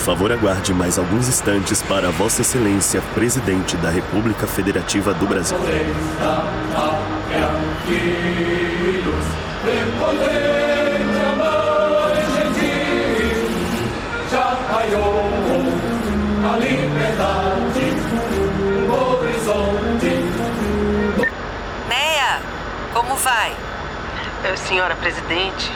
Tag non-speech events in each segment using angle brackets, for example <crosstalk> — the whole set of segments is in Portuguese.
favor, aguarde mais alguns instantes para Vossa Excelência, Presidente da República Federativa do Brasil. Já raiou a liberdade no horizonte. Neia, como vai? Eh, Senhora presidente,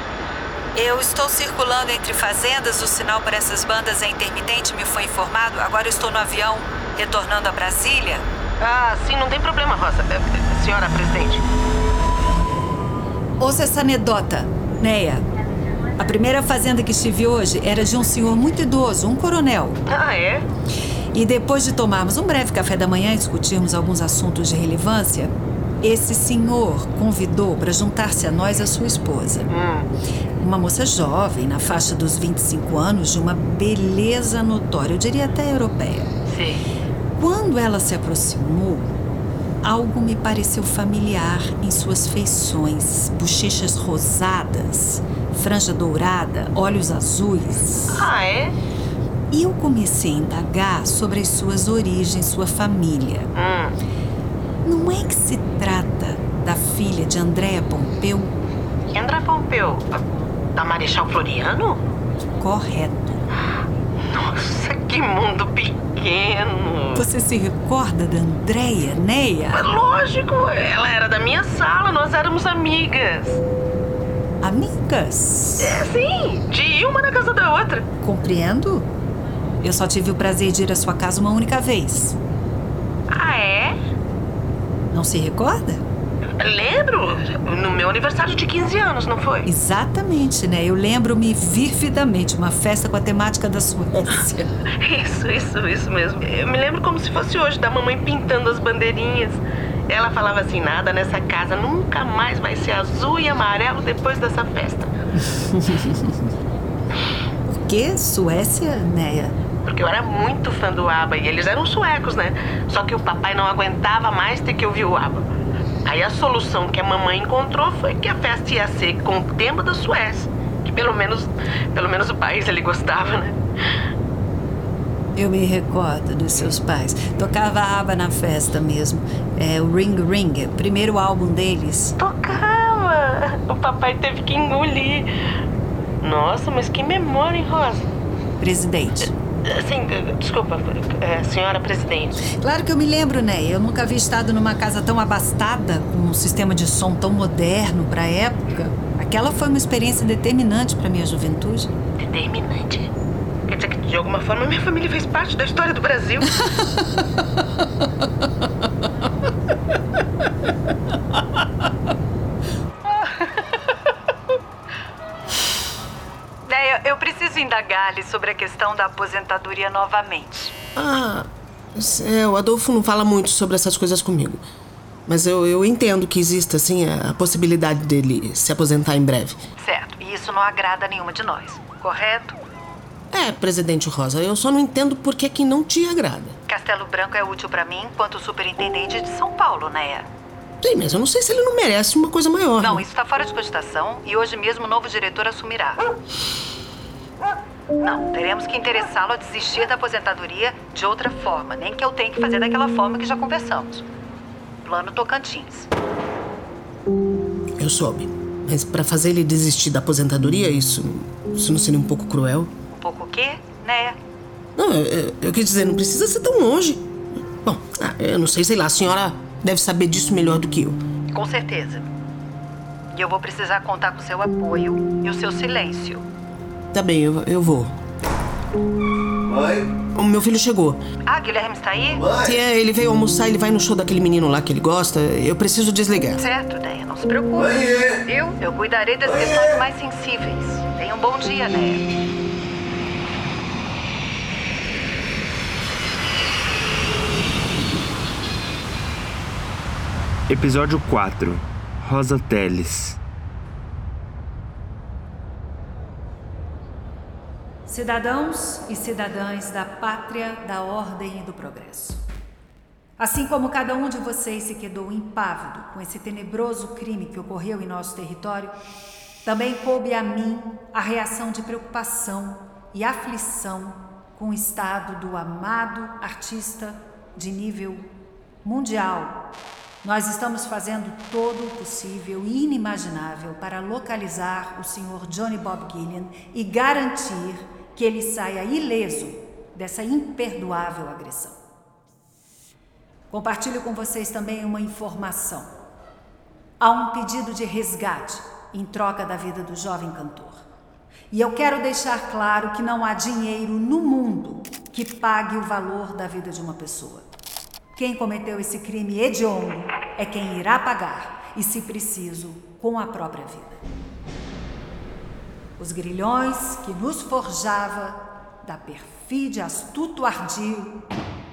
Eu estou circulando entre fazendas, o sinal para essas bandas é intermitente, me foi informado. Agora eu estou no avião, retornando a Brasília. Ah, sim, não tem problema, Rosa. Eh, eh, Senhora presidente. Ouça essa anedota, Neia. A primeira fazenda que estive hoje era de um senhor muito idoso, um coronel. Ah, é? E depois de tomarmos um breve café da manhã e discutirmos alguns assuntos de relevância, esse senhor convidou para juntar-se a nós a sua esposa. Uma moça jovem, na faixa dos 25 anos, de uma beleza notória, eu diria até europeia. Sim. Quando ela se aproximou, algo me pareceu familiar em suas feições, bochechas rosadas, franja dourada, olhos azuis. Ah, é? E eu comecei a indagar sobre as suas origens, sua família. Hum. Não é que se trata da filha de Andréa Pompeu? E André Pompeu? Da Marechal Floriano? Correto. Nossa, que mundo pequeno. Você se recorda da Andréia, Neia? Mas Lógico, ela era da minha sala, nós éramos amigas. Amigas? É, sim, de ir uma na casa da outra. Compreendo. Eu só tive o prazer de ir à sua casa uma única vez. Ah, é? Não se recorda? Lembro, no meu aniversário de 15 anos, não foi? Exatamente, né? Eu lembro-me vividamente uma festa com a temática da Suécia. <laughs> Isso, isso, isso mesmo. Eu me lembro como se fosse hoje, da mamãe pintando as bandeirinhas. Ela falava assim: nada nessa casa nunca mais vai ser azul e amarelo depois dessa festa. <laughs> Por que Suécia, Neia? Porque eu era muito fã do ABBA e eles eram suecos, né? Só que o papai não aguentava mais ter que ouvir o ABBA. Aí a solução que a mamãe encontrou foi que a festa ia ser com o tema da Suécia. Que pelo menos, pelo menos o país ele gostava, né? Eu me recordo dos seus pais. Tocava aba na festa mesmo. É o Ring Ring, primeiro álbum deles. Tocava! O papai teve que engolir. Nossa, mas que memória, hein, Rosa? Presidente. Assim, desculpa, é, senhora presidente. Claro que eu me lembro, né? Eu nunca havia estado numa casa tão abastada, com um sistema de som tão moderno para a época. Aquela foi uma experiência determinante para minha juventude. Determinante. Quer dizer que, de alguma forma, minha família fez parte da história do Brasil. <laughs> indagar-lhe sobre a questão da aposentadoria novamente. Ah, é, o Adolfo não fala muito sobre essas coisas comigo. Mas eu, eu entendo que exista, assim, a, a possibilidade dele se aposentar em breve. Certo, e isso não agrada a nenhuma de nós, correto? É, presidente Rosa, eu só não entendo por que que não te agrada. Castelo Branco é útil para mim enquanto superintendente de São Paulo, Neia. Sim, mas eu não sei se ele não merece uma coisa maior. Não, né? isso está fora de cogitação e hoje mesmo o novo diretor assumirá. Não, teremos que interessá-lo a desistir da aposentadoria de outra forma, nem que eu tenha que fazer daquela forma que já conversamos. Plano Tocantins. Eu soube. Mas pra fazer ele desistir da aposentadoria, isso, isso não seria um pouco cruel? Um pouco o quê, Neia? Não, eu, eu, eu quis dizer, não precisa ser tão longe. Bom, ah, eu não sei, sei lá, a senhora deve saber disso melhor do que eu. Com certeza. E eu vou precisar contar com seu apoio e o seu silêncio. Tá bem, eu, eu vou. Mãe? O meu filho chegou. Ah, Guilherme está aí? Se é, ele veio almoçar, ele vai no show daquele menino lá que ele gosta. Eu preciso desligar. Certo, Neia, não se preocupe. Mãe? Eu? Eu cuidarei das questões mais sensíveis. Tenha um bom dia, Neia. Episódio 4 Rosa Teles Cidadãos e cidadãs da pátria, da ordem e do progresso. Assim como cada um de vocês se quedou impávido com esse tenebroso crime que ocorreu em nosso território, também coube a mim a reação de preocupação e aflição com o estado do amado artista de nível mundial. Nós estamos fazendo todo o possível e inimaginável para localizar o Sr. Johnny Bob Gillian e garantir que ele saia ileso dessa imperdoável agressão. Compartilho com vocês também uma informação. Há um pedido de resgate em troca da vida do jovem cantor. E eu quero deixar claro que não há dinheiro no mundo que pague o valor da vida de uma pessoa. Quem cometeu esse crime hediondo é quem irá pagar, e se preciso, com a própria vida. Os grilhões que nos forjava da perfídia astuto ardil,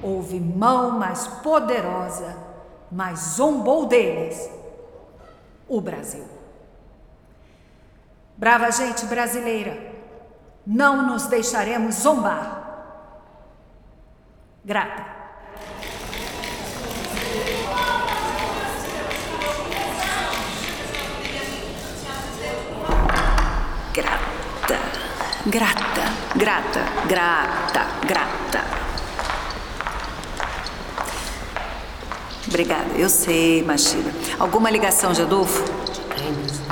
houve mão mais poderosa, mais zombou deles, o Brasil. Brava gente brasileira, não nos deixaremos zombar. Grata. Grata, grata, grata, grata, grata. Obrigada, eu sei, Machida. Alguma ligação de Adolfo?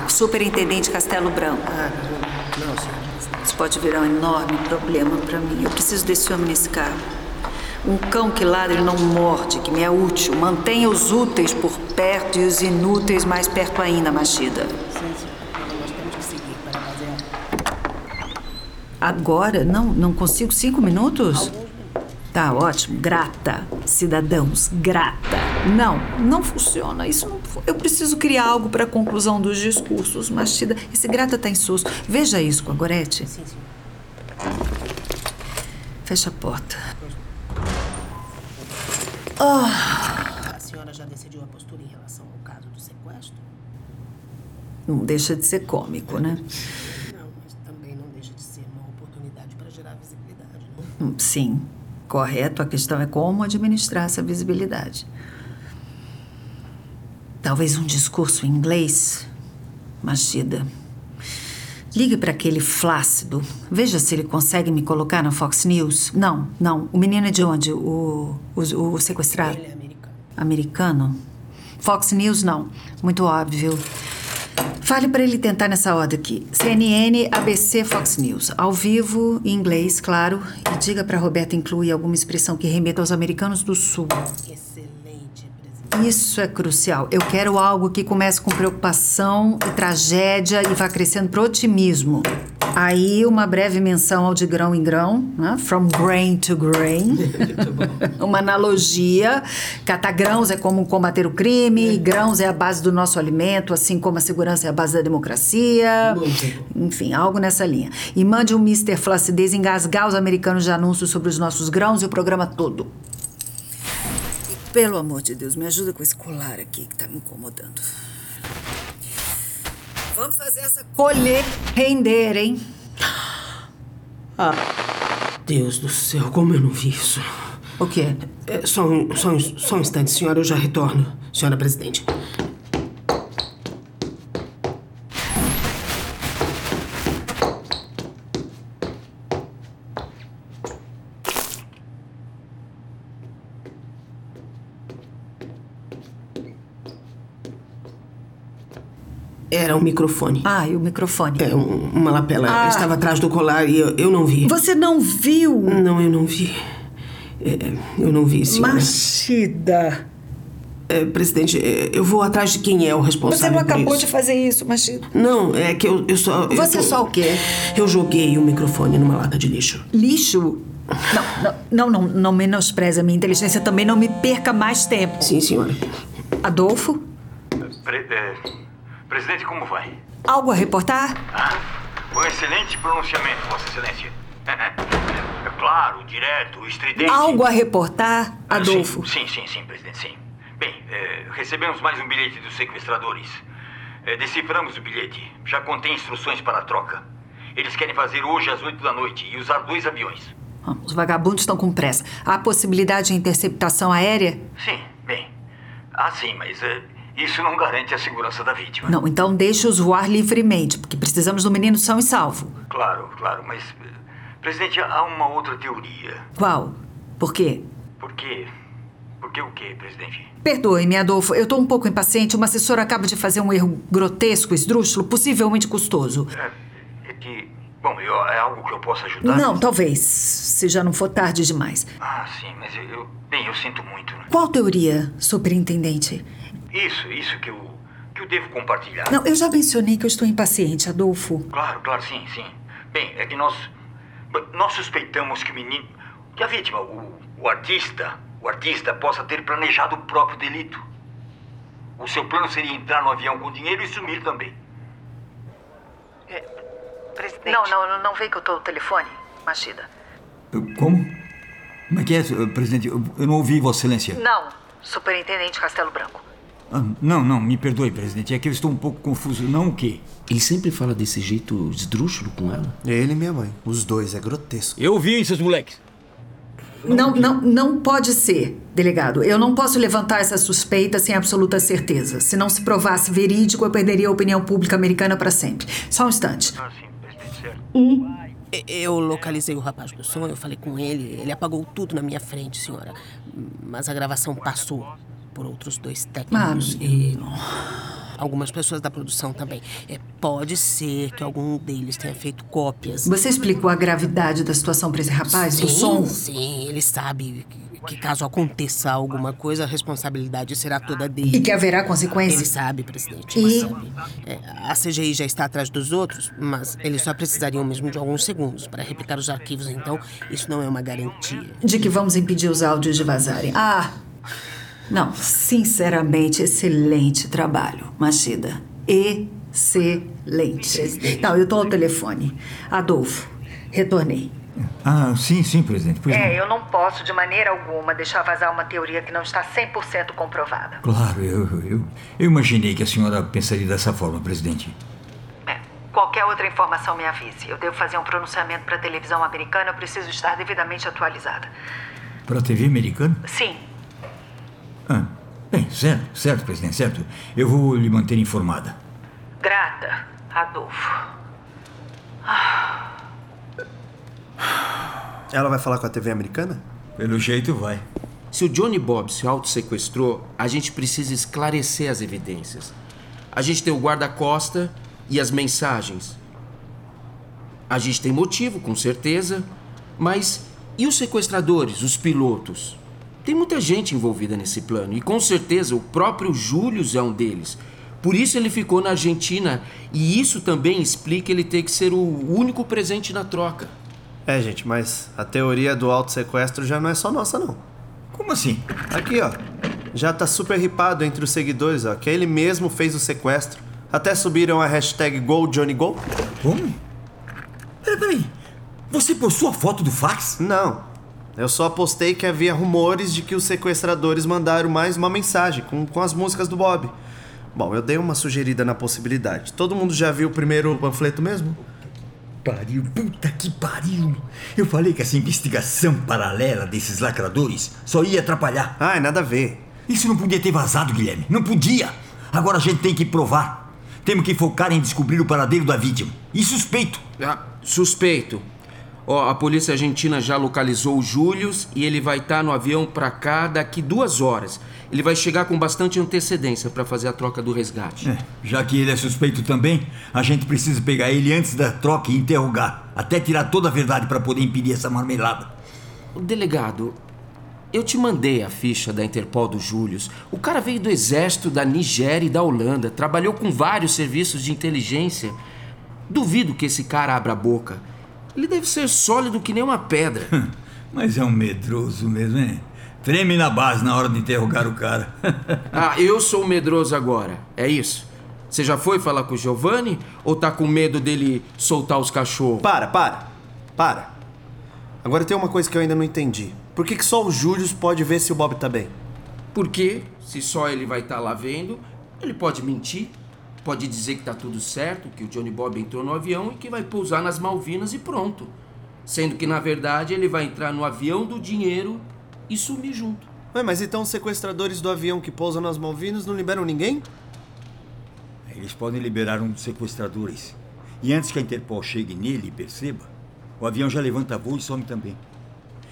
Superintendente Castelo Branco. Ah, não, senhora. Isso pode virar um enorme problema para mim. Eu preciso desse homem nesse carro. Um cão que ladra e não morde, que me é útil. Mantenha os úteis por perto e os inúteis mais perto ainda, Machida. Sim, senhora. Nós temos que seguir para fazer Agora? Não, não consigo cinco minutos? Tá ótimo. Grata, cidadãos, grata. Não, não funciona. Isso não, eu preciso criar algo para a conclusão dos discursos, Machida. Esse grata tá insosso. Veja isso com a Gorete. Sim, senhora. Fecha a porta. A senhora já decidiu a postura em relação ao caso do sequestro? Não deixa de ser cômico, né? Não, mas também não deixa de ser uma oportunidade para gerar visibilidade, não? Hum, Sim, correto. A questão é como administrar essa visibilidade. Talvez um discurso em inglês, Machida. Ligue para aquele flácido. Veja se ele consegue me colocar na Fox News. Não, não. O menino é de onde? O, o, o sequestrado? Ele é americano. Americano? Fox News, não. Muito óbvio. Fale para ele tentar nessa ordem aqui. CNN, ABC, Fox News. Ao vivo, em inglês, claro. E diga para Roberta incluir alguma expressão que remeta aos americanos do Sul. Presidente. Isso é crucial. Eu quero algo que comece com preocupação e tragédia e vá crescendo para otimismo. Aí, uma breve menção ao de grão em grão, né? from grain to grain. <laughs> <laughs> uma analogia. Catar grãos é como combater o crime, e grãos é a base do nosso alimento, assim como a segurança é a base da democracia. Enfim, algo nessa linha. E mande um Mr. Flacidez engasgar os americanos de anúncios sobre os nossos grãos e o programa todo. Pelo amor de Deus, me ajuda com esse colar aqui que tá me incomodando. Vamos fazer essa colher render, hein? Deus do céu, como eu não vi isso. O quê? É, só, um, só, um, só um instante, senhora, eu já retorno. Senhora presidente. Era um microfone. Ah, e o microfone. É, um- uma lapela. Ah. Estava atrás do colar e eu, eu não vi. Você não viu? Não, eu não vi. É, eu não vi, senhora. Machida. É, presidente, é, eu vou atrás de quem é o responsável Você não por acabou isso. de fazer isso, Machida. Não, é que eu, eu só... eu Você tô- só o quê? Eu joguei o microfone numa lata de lixo. Lixo? Não, não, não, não, não menospreze a minha inteligência. Também não me perca mais tempo. Sim, senhora. Adolfo? Pre- é, presidente, como vai? Algo a reportar? Ah, um excelente pronunciamento, Vossa Excelência. <laughs> É claro, direto, estridente. Algo a reportar, Ah, Adolfo? Sim, sim, sim, sim, presidente, sim. Bem, é, recebemos mais um bilhete dos sequestradores. É, deciframos o bilhete. Já contém instruções para a troca. Eles querem fazer hoje às oito da noite e usar dois aviões. Ah, Os vagabundos estão com pressa. Há possibilidade de interceptação aérea? Sim, bem. Ah, sim, mas é, isso não garante a segurança da vítima. Não, então deixe-os voar livremente, porque precisamos do menino são e salvo. Claro, claro, mas eh, Presidente, há uma outra teoria. Qual? Por quê? Por quê? Por que o quê, presidente? Perdoe-me, Adolfo. Eu tô um pouco impaciente. Uma assessora acaba de fazer um erro grotesco, esdrúxulo, possivelmente custoso. É, é que. Bom, eu- é algo que eu possa ajudar? Não, talvez. Se já não for tarde demais. Ah, sim, mas eu. eu- bem, eu sinto muito. né? Qual teoria, superintendente? Isso, isso que eu. que eu devo compartilhar. Não, eu já mencionei que eu estou impaciente, Adolfo. Claro, claro, sim, sim. Bem, é que nós. Nós suspeitamos que o menino. que a vítima, o, o artista. o artista possa ter planejado o próprio delito. O seu plano seria entrar no avião com dinheiro e sumir também. Presidente. Não, não, não, vem que eu tô no telefone, Machida. Como? Como é que é, presidente? Eu eu não ouvi, Vossa Excelência. Não, superintendente Castelo Branco. Ah, não, não, me perdoe, presidente. É que eu estou um pouco confuso. Não o quê? Ele sempre fala desse jeito esdrúxulo com ela? Ele e minha mãe. Os dois, é grotesco. Eu vi, seus moleques. Não, não, não pode ser, delegado. Eu não posso levantar essa suspeita sem absoluta certeza. Se não se provasse verídico, eu perderia a opinião pública americana para sempre. Só um instante. Ah, sim, presidente, certo. E- Eu localizei o rapaz do som, eu falei com ele, ele apagou tudo na minha frente, senhora. Mas a gravação passou por outros dois técnicos Ah, e algumas pessoas da produção também. É, pode ser que algum deles tenha feito cópias. Você explicou a gravidade da situação para esse rapaz sim, do som? Sim, ele sabe que, que caso aconteça alguma coisa, a responsabilidade será toda dele. E que haverá Ele consequências? sabe, presidente. E- Ele sabe. É, a CGI já está atrás dos outros, mas eles só precisariam mesmo de alguns segundos para replicar os arquivos, então isso não é uma garantia. De que vamos impedir os áudios de vazarem. Ah! Não, sinceramente, excelente trabalho, Machida. Excelente. Não, eu tô ao telefone. Adolfo, retornei. Ah, sim, sim, presidente. Pois não. É, eu não posso de maneira alguma deixar vazar uma teoria que não está 100% comprovada. Claro, eu, eu, eu imaginei que a senhora pensaria dessa forma, presidente. É, qualquer outra informação me avise. Eu devo fazer um pronunciamento para a televisão americana, eu preciso estar devidamente atualizada. Para a TV americana? Sim, Ah, bem, certo, certo, presidente, certo. Eu vou lhe manter informada. grata, Adolfo. Ela vai falar com a TV americana? Pelo jeito, vai. Se o Johnny Bob se auto-sequestrou, a gente precisa esclarecer as evidências. A gente tem o guarda-costa e as mensagens. A gente tem motivo, com certeza, mas e os sequestradores, os pilotos? Tem muita gente envolvida nesse plano e com certeza o próprio Júlio é um deles. Por isso ele ficou na Argentina e isso também explica ele ter que ser o único presente na troca. É, gente, mas a teoria do auto-sequestro já não é só nossa, não. Como assim? Aqui, ó. Já tá super ripado entre os seguidores, ó, que ele mesmo fez o sequestro. Até subiram a hashtag GoJohnnyGo. Como? Peraí, peraí. Você postou a foto do fax? Não. Eu só postei que havia rumores de que os sequestradores mandaram mais uma mensagem com, com as músicas do Bob. Bom, eu dei uma sugerida na possibilidade. Todo mundo já viu o primeiro panfleto mesmo? Pariu, puta que pariu. Eu falei que essa investigação paralela desses lacradores só ia atrapalhar. Ai, nada a ver. Isso não podia ter vazado, Guilherme. Não podia. Agora a gente tem que provar. Temos que focar em descobrir o paradeiro da vítima. E suspeito. Ah, suspeito. Ó, a polícia argentina já localizou o Július e ele vai estar no avião pra cá daqui duas horas. Ele vai chegar com bastante antecedência pra fazer a troca do resgate. É, já que ele é suspeito também, a gente precisa pegar ele antes da troca e interrogar. Até tirar toda a verdade para poder impedir essa marmelada. Delegado, eu te mandei a ficha da Interpol do Július. O cara veio do exército da Nigéria e da Holanda, trabalhou com vários serviços de inteligência. Duvido que esse cara abra a boca. Ele deve ser sólido que nem uma pedra. <laughs> Mas é um medroso mesmo, hein? Treme na base na hora de interrogar o cara. <laughs> ah, eu sou o medroso agora, é isso? Você já foi falar com o Giovanni ou tá com medo dele soltar os cachorros? Para, para. Para. Agora tem uma coisa que eu ainda não entendi. Por que, que só o Júlio pode ver se o Bob tá bem? Porque, se só ele vai estar lá vendo, ele pode mentir. Pode dizer que tá tudo certo, que o Johnny Bob entrou no avião e que vai pousar nas Malvinas e pronto. Sendo que, na verdade, ele vai entrar no avião do dinheiro e sumir junto. Ué, mas então os sequestradores do avião que pousam nas Malvinas não liberam ninguém? Eles podem liberar um dos sequestradores. E antes que a Interpol chegue nele e perceba, O avião já levanta voo e some também.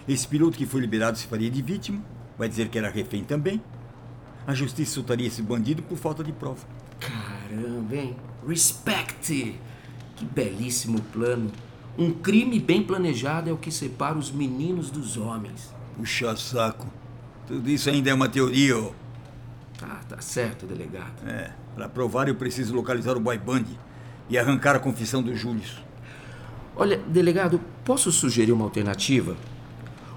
Esse piloto que foi liberado se faria de vítima, vai dizer que era refém também. A justiça soltaria esse bandido por falta de prova. Caramba, hein? Respect! Que belíssimo plano. Um crime bem planejado é o que separa os meninos dos homens. Puxa saco. Tudo isso ainda é uma teoria, ó. Ah, tá certo, delegado. É, para provar eu preciso localizar o boy band e arrancar a confissão do Júlio. Olha, delegado, posso sugerir uma alternativa?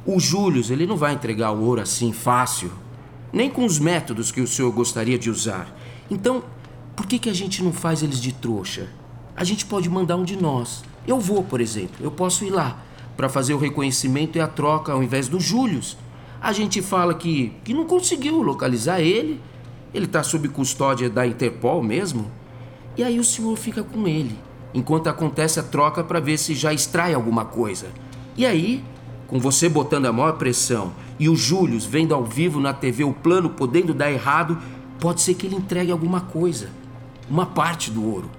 O Júlio, ele não vai entregar o ouro assim fácil, nem com os métodos que o senhor gostaria de usar. Então, por que, que a gente não faz eles de trouxa? A gente pode mandar um de nós. Eu vou, por exemplo, eu posso ir lá para fazer o reconhecimento e a troca ao invés do Júlio. A gente fala que, que não conseguiu localizar ele, ele está sob custódia da Interpol mesmo, e aí o senhor fica com ele, enquanto acontece a troca para ver se já extrai alguma coisa. E aí, com você botando a maior pressão e o Júlio vendo ao vivo na TV o plano podendo dar errado, pode ser que ele entregue alguma coisa, uma parte do ouro.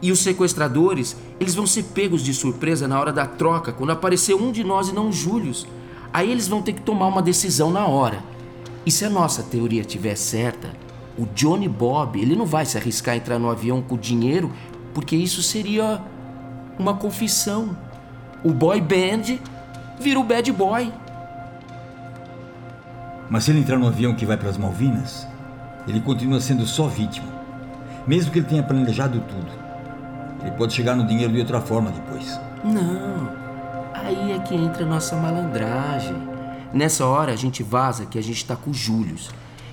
E os sequestradores, eles vão ser pegos de surpresa na hora da troca, quando aparecer um de nós e não o Júlio. Aí eles vão ter que tomar uma decisão na hora. E se a nossa teoria estiver certa, o Johnny Bob, ele não vai se arriscar a entrar no avião com dinheiro, porque isso seria uma confissão. O boy band vira o bad boy. Mas se ele entrar no avião que vai para as Malvinas, ele continua sendo só vítima. Mesmo que ele tenha planejado tudo. Ele pode chegar no dinheiro de outra forma depois. Não. Aí é que entra a nossa malandragem. Nessa hora a gente vaza que a gente tá com o Júlio.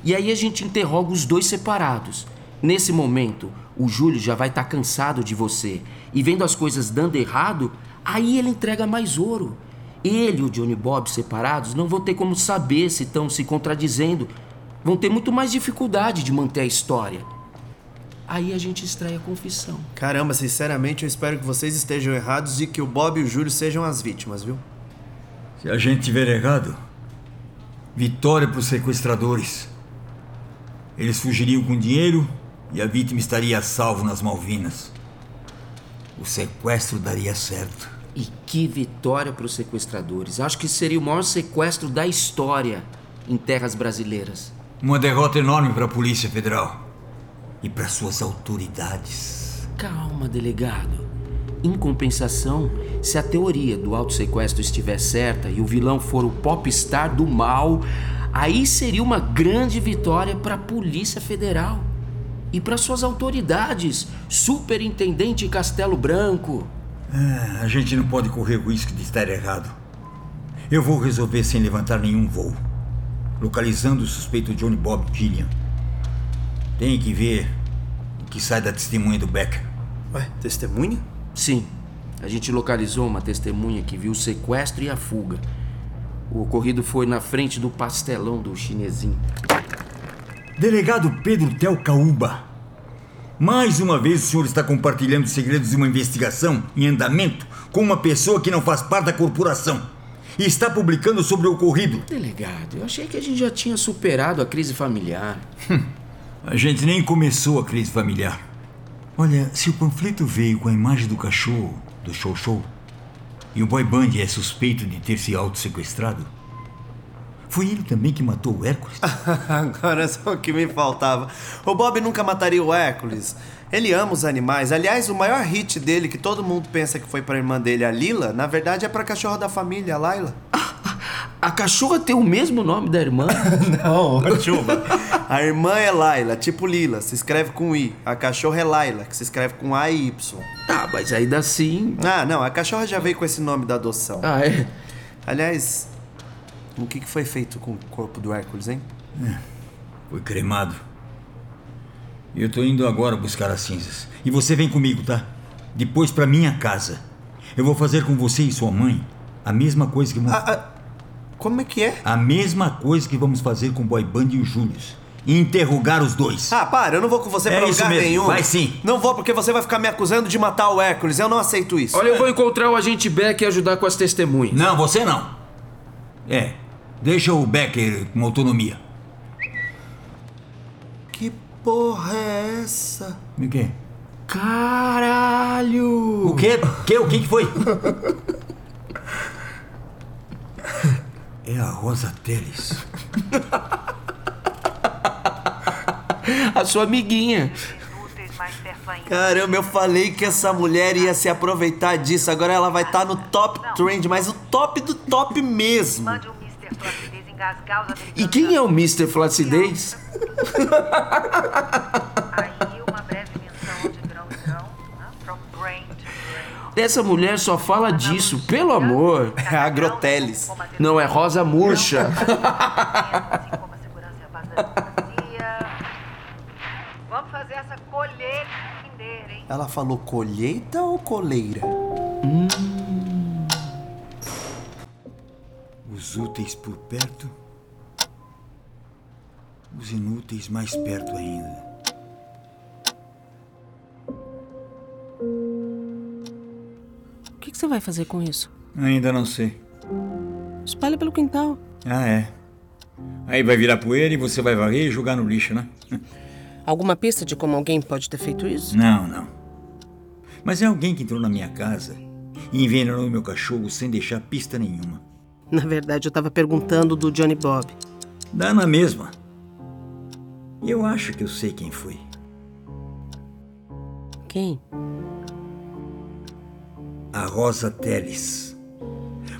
E aí a gente interroga os dois separados. Nesse momento, o Júlio já vai estar tá cansado de você. E vendo as coisas dando errado, aí ele entrega mais ouro. Ele e o Johnny Bob separados não vão ter como saber se estão se contradizendo. Vão ter muito mais dificuldade de manter a história. Aí a gente extrai a confissão. Caramba, sinceramente, eu espero que vocês estejam errados e que o Bob e o Júlio sejam as vítimas, viu? Se a gente tiver errado, vitória para os sequestradores. Eles fugiriam com dinheiro e a vítima estaria a salvo nas Malvinas. O sequestro daria certo. E que vitória para os sequestradores. Acho que seria o maior sequestro da história em terras brasileiras. Uma derrota enorme para a Polícia Federal e para suas autoridades. Calma, delegado. Em compensação, se a teoria do auto-sequestro estiver certa e o vilão for o popstar do mal, aí seria uma grande vitória para a Polícia Federal e para suas autoridades, Superintendente Castelo Branco. É, a gente não pode correr o risco de estar errado. Eu vou resolver sem levantar nenhum voo, localizando o suspeito Johnny Bob Gillian. Tem que ver o que sai da testemunha do Becker. Ué, testemunha? Sim. A gente localizou uma testemunha que viu o sequestro e a fuga. O ocorrido foi na frente do pastelão do chinesinho. Delegado Pedro Tel Caúba. Mais uma vez o senhor está compartilhando segredos de uma investigação em andamento com uma pessoa que não faz parte da corporação. E está publicando sobre o ocorrido. Delegado, eu achei que a gente já tinha superado a crise familiar. A gente nem começou a crise familiar. Olha, se o panfleto veio com a imagem do cachorro, do show show, e o boy band é suspeito de ter se auto-sequestrado, foi ele também que matou o Hércules? <laughs> Agora só o que me faltava. O Bob nunca mataria o Hércules. Ele ama os animais. Aliás, o maior hit dele, que todo mundo pensa que foi pra irmã dele, a Lila, na verdade é pra cachorra da família, a Laila. <laughs> A cachorra tem o mesmo nome da irmã? <laughs> Não, chuva. A irmã é Laila, tipo Lila, se escreve com I. A cachorra é Laila, que se escreve com A e Y. Ah, mas ainda assim. Ah, não, a cachorra já veio com esse nome da adoção. Ah, é? Aliás, o que foi feito com o corpo do Hércules, hein? É, foi cremado. E eu tô indo agora buscar as cinzas. E você vem comigo, tá? Depois para minha casa. Eu vou fazer com você e sua mãe a mesma coisa que. Ah, ah, como é que é? A mesma coisa que vamos fazer com o Boy Band e o Júlio. E interrogar os dois. Ah, para, eu não vou com você é pra isso lugar mesmo. nenhum. Vai sim. Não vou porque você vai ficar me acusando de matar o Hércules. Eu não aceito isso. Olha, eu vou encontrar o agente Beck e ajudar com as testemunhas. Não, você não. É, deixa o Becker com autonomia. Que porra é essa? O quê? Caralho! O quê? O quê? O que que foi? <laughs> É a Rosa Teles. <laughs> a sua amiguinha. Caramba, eu falei que essa mulher ia se aproveitar disso. Agora ela vai estar tá no top trend, mas o top do top mesmo. E quem é o Mr. Flacidez? Essa mulher só fala disso, pelo amor. É a Groteles. Não é Rosa Murcha. Ela falou colheita ou coleira? Hum. Os úteis por perto, os inúteis mais perto ainda. O que você vai fazer com isso? Ainda não sei. Espalha pelo quintal. Ah, é. Aí vai virar poeira e você vai varrer e jogar no lixo, né? Alguma pista de como alguém pode ter feito isso? Não, não. Mas é alguém que entrou na minha casa e envenenou meu cachorro sem deixar pista nenhuma. Na verdade, eu estava perguntando do Johnny Bob. Dá na mesma. Eu acho que eu sei quem foi. Quem? A Rosa Teles.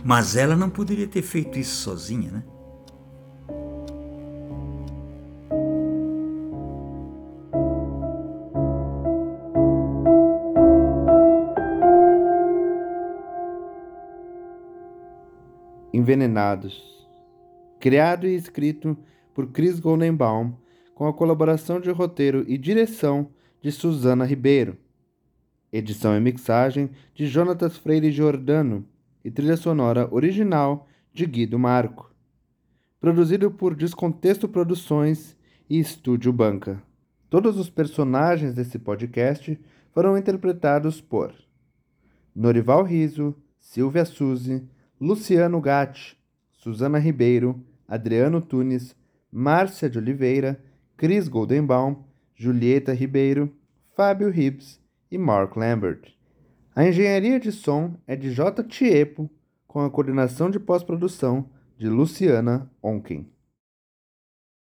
Mas ela não poderia ter feito isso sozinha, né? Envenenados. Criado e escrito por Chris Goldenbaum, com a colaboração de roteiro e direção de Suzana Ribeiro. Edição e mixagem de Jonatas Freire Giordano e trilha sonora original de Guido Marco. Produzido por Descontexto Produções e Estúdio Banca. Todos os personagens desse podcast foram interpretados por Norival Riso, Silvia Suzy, Luciano Gatti, Suzana Ribeiro, Adriano Tunes, Márcia de Oliveira, Cris Goldenbaum, Julieta Ribeiro, Fábio Hibbs e Mark Lambert. A engenharia de som é de J. Tiepo, com a coordenação de pós-produção de Luciana Onken.